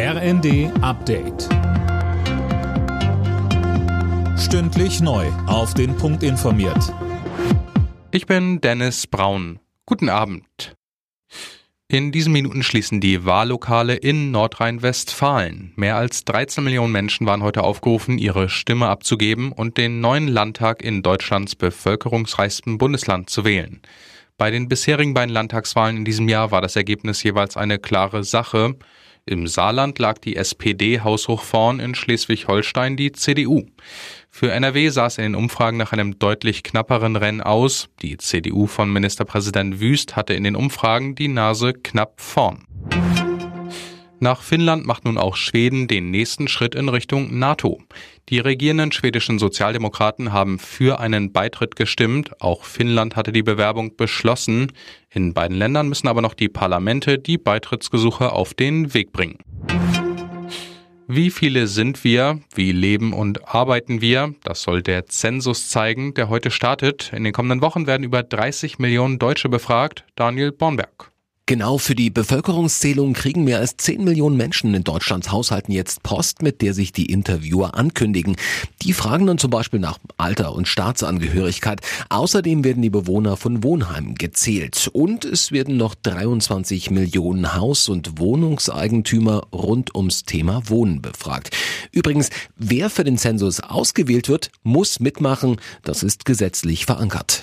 RND Update. Stündlich neu. Auf den Punkt informiert. Ich bin Dennis Braun. Guten Abend. In diesen Minuten schließen die Wahllokale in Nordrhein-Westfalen. Mehr als 13 Millionen Menschen waren heute aufgerufen, ihre Stimme abzugeben und den neuen Landtag in Deutschlands bevölkerungsreichstem Bundesland zu wählen. Bei den bisherigen beiden Landtagswahlen in diesem Jahr war das Ergebnis jeweils eine klare Sache. Im Saarland lag die SPD haushoch vorn, in Schleswig-Holstein die CDU. Für NRW sah es in den Umfragen nach einem deutlich knapperen Rennen aus. Die CDU von Ministerpräsident Wüst hatte in den Umfragen die Nase knapp vorn. Nach Finnland macht nun auch Schweden den nächsten Schritt in Richtung NATO. Die regierenden schwedischen Sozialdemokraten haben für einen Beitritt gestimmt. Auch Finnland hatte die Bewerbung beschlossen. In beiden Ländern müssen aber noch die Parlamente die Beitrittsgesuche auf den Weg bringen. Wie viele sind wir? Wie leben und arbeiten wir? Das soll der Zensus zeigen, der heute startet. In den kommenden Wochen werden über 30 Millionen Deutsche befragt. Daniel Bornberg. Genau für die Bevölkerungszählung kriegen mehr als 10 Millionen Menschen in Deutschlands Haushalten jetzt Post, mit der sich die Interviewer ankündigen. Die fragen dann zum Beispiel nach Alter und Staatsangehörigkeit. Außerdem werden die Bewohner von Wohnheimen gezählt. Und es werden noch 23 Millionen Haus- und Wohnungseigentümer rund ums Thema Wohnen befragt. Übrigens, wer für den Zensus ausgewählt wird, muss mitmachen. Das ist gesetzlich verankert.